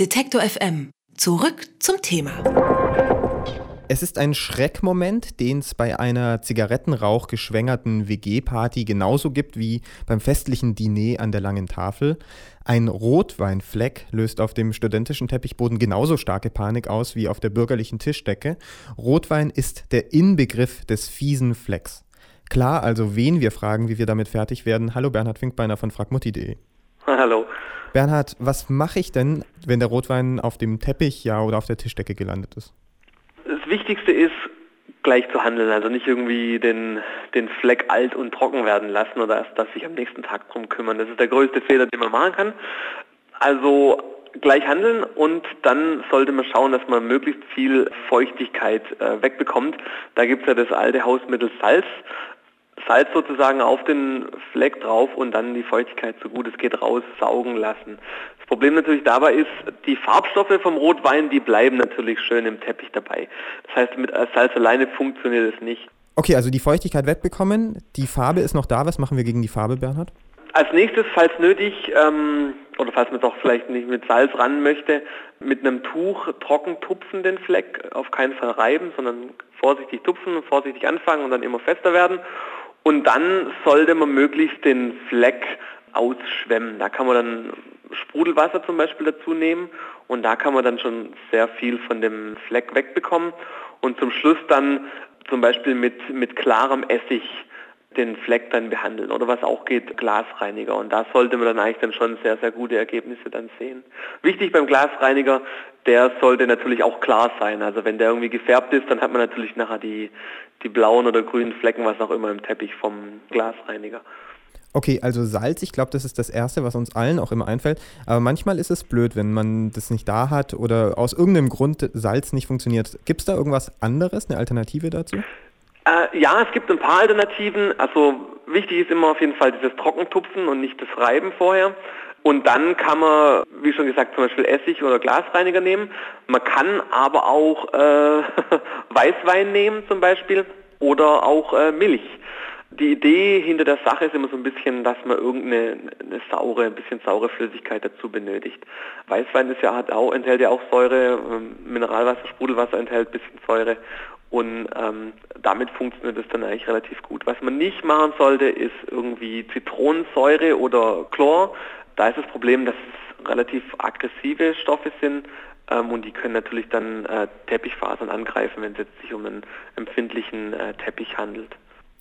Detektor FM. Zurück zum Thema. Es ist ein Schreckmoment, den es bei einer Zigarettenrauch geschwängerten WG-Party genauso gibt wie beim festlichen Diner an der langen Tafel. Ein Rotweinfleck löst auf dem studentischen Teppichboden genauso starke Panik aus wie auf der bürgerlichen Tischdecke. Rotwein ist der Inbegriff des fiesen Flecks. Klar also, wen wir fragen, wie wir damit fertig werden. Hallo Bernhard Finkbeiner von fragmutti.de. Hallo. Bernhard, was mache ich denn, wenn der Rotwein auf dem Teppich ja oder auf der Tischdecke gelandet ist? Das Wichtigste ist, gleich zu handeln, also nicht irgendwie den, den Fleck alt und trocken werden lassen oder erst das sich am nächsten Tag drum kümmern. Das ist der größte Fehler, den man machen kann. Also gleich handeln und dann sollte man schauen, dass man möglichst viel Feuchtigkeit äh, wegbekommt. Da gibt es ja das alte Hausmittel Salz. Salz sozusagen auf den Fleck drauf und dann die Feuchtigkeit so gut es geht raussaugen lassen. Das Problem natürlich dabei ist, die Farbstoffe vom Rotwein, die bleiben natürlich schön im Teppich dabei. Das heißt, mit Salz alleine funktioniert es nicht. Okay, also die Feuchtigkeit wegbekommen, die Farbe ist noch da. Was machen wir gegen die Farbe, Bernhard? Als nächstes, falls nötig, ähm, oder falls man doch vielleicht nicht mit Salz ran möchte, mit einem Tuch trocken tupfen den Fleck, auf keinen Fall reiben, sondern vorsichtig tupfen, vorsichtig anfangen und dann immer fester werden. Und dann sollte man möglichst den Fleck ausschwemmen. Da kann man dann Sprudelwasser zum Beispiel dazu nehmen und da kann man dann schon sehr viel von dem Fleck wegbekommen und zum Schluss dann zum Beispiel mit, mit klarem Essig den Fleck dann behandeln oder was auch geht, Glasreiniger. Und da sollte man dann eigentlich dann schon sehr, sehr gute Ergebnisse dann sehen. Wichtig beim Glasreiniger, der sollte natürlich auch klar sein. Also wenn der irgendwie gefärbt ist, dann hat man natürlich nachher die, die blauen oder grünen Flecken, was auch immer im Teppich vom Glasreiniger. Okay, also Salz, ich glaube, das ist das Erste, was uns allen auch immer einfällt. Aber manchmal ist es blöd, wenn man das nicht da hat oder aus irgendeinem Grund Salz nicht funktioniert. Gibt es da irgendwas anderes, eine Alternative dazu? Äh, ja, es gibt ein paar Alternativen. Also wichtig ist immer auf jeden Fall dieses Trockentupfen und nicht das Reiben vorher. Und dann kann man, wie schon gesagt, zum Beispiel Essig oder Glasreiniger nehmen. Man kann aber auch äh, Weißwein nehmen zum Beispiel oder auch äh, Milch. Die Idee hinter der Sache ist immer so ein bisschen, dass man irgendeine eine saure, ein bisschen saure Flüssigkeit dazu benötigt. Weißwein ist ja, hat auch, enthält ja auch Säure, ähm, Mineralwasser, Sprudelwasser enthält ein bisschen Säure und ähm, damit funktioniert es dann eigentlich relativ gut. Was man nicht machen sollte, ist irgendwie Zitronensäure oder Chlor. Da ist das Problem, dass es relativ aggressive Stoffe sind ähm, und die können natürlich dann äh, Teppichfasern angreifen, wenn es sich um einen empfindlichen äh, Teppich handelt.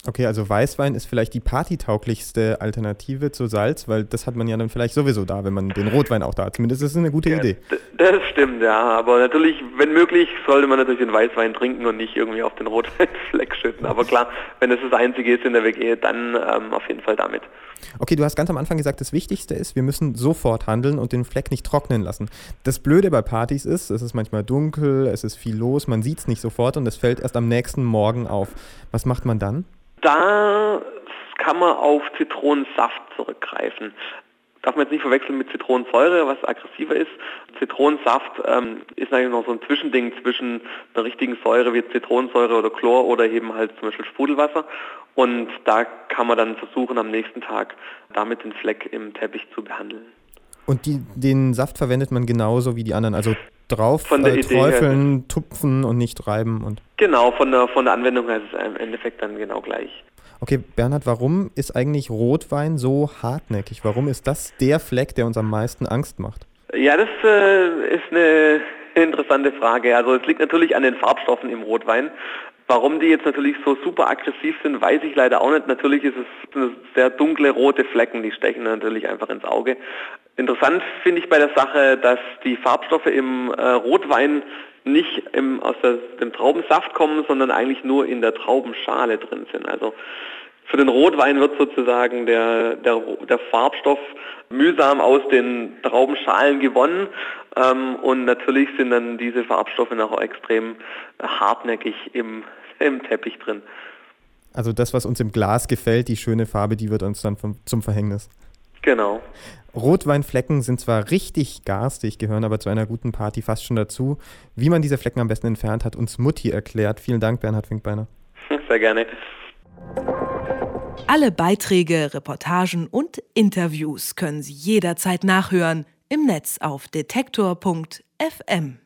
Okay, also Weißwein ist vielleicht die partytauglichste Alternative zu Salz, weil das hat man ja dann vielleicht sowieso da, wenn man den Rotwein auch da hat. Zumindest ist es eine gute ja, Idee. Das stimmt, ja. Aber natürlich, wenn möglich, sollte man natürlich den Weißwein trinken und nicht irgendwie auf den Rotweinfleck schütten. Aber klar, wenn es das Einzige ist in der WG, dann ähm, auf jeden Fall damit. Okay, du hast ganz am Anfang gesagt, das Wichtigste ist, wir müssen sofort handeln und den Fleck nicht trocknen lassen. Das Blöde bei Partys ist, es ist manchmal dunkel, es ist viel los, man sieht es nicht sofort und es fällt erst am nächsten Morgen auf. Was macht man dann? Da kann man auf Zitronensaft zurückgreifen. Darf man jetzt nicht verwechseln mit Zitronensäure, was aggressiver ist. Zitronensaft ähm, ist eigentlich noch so ein Zwischending zwischen einer richtigen Säure wie Zitronensäure oder Chlor oder eben halt zum Beispiel Sprudelwasser. Und da kann man dann versuchen, am nächsten Tag damit den Fleck im Teppich zu behandeln. Und die, den Saft verwendet man genauso wie die anderen, also drauf von der äh, träufeln, her. tupfen und nicht reiben und. Genau, von der von der Anwendung her ist es im Endeffekt dann genau gleich. Okay, Bernhard, warum ist eigentlich Rotwein so hartnäckig? Warum ist das der Fleck, der uns am meisten Angst macht? Ja, das äh, ist eine interessante Frage. Also es liegt natürlich an den Farbstoffen im Rotwein. Warum die jetzt natürlich so super aggressiv sind, weiß ich leider auch nicht. Natürlich ist es sehr dunkle rote Flecken, die stechen natürlich einfach ins Auge. Interessant finde ich bei der Sache, dass die Farbstoffe im äh, Rotwein nicht im, aus der, dem Traubensaft kommen, sondern eigentlich nur in der Traubenschale drin sind. Also für den Rotwein wird sozusagen der, der, der Farbstoff mühsam aus den Traubenschalen gewonnen ähm, und natürlich sind dann diese Farbstoffe noch extrem hartnäckig im, im Teppich drin. Also das, was uns im Glas gefällt, die schöne Farbe, die wird uns dann vom, zum Verhängnis. Genau. Rotweinflecken sind zwar richtig garstig, gehören aber zu einer guten Party fast schon dazu. Wie man diese Flecken am besten entfernt, hat uns Mutti erklärt. Vielen Dank, Bernhard Finkbeiner. Sehr gerne. Alle Beiträge, Reportagen und Interviews können Sie jederzeit nachhören im Netz auf detektor.fm.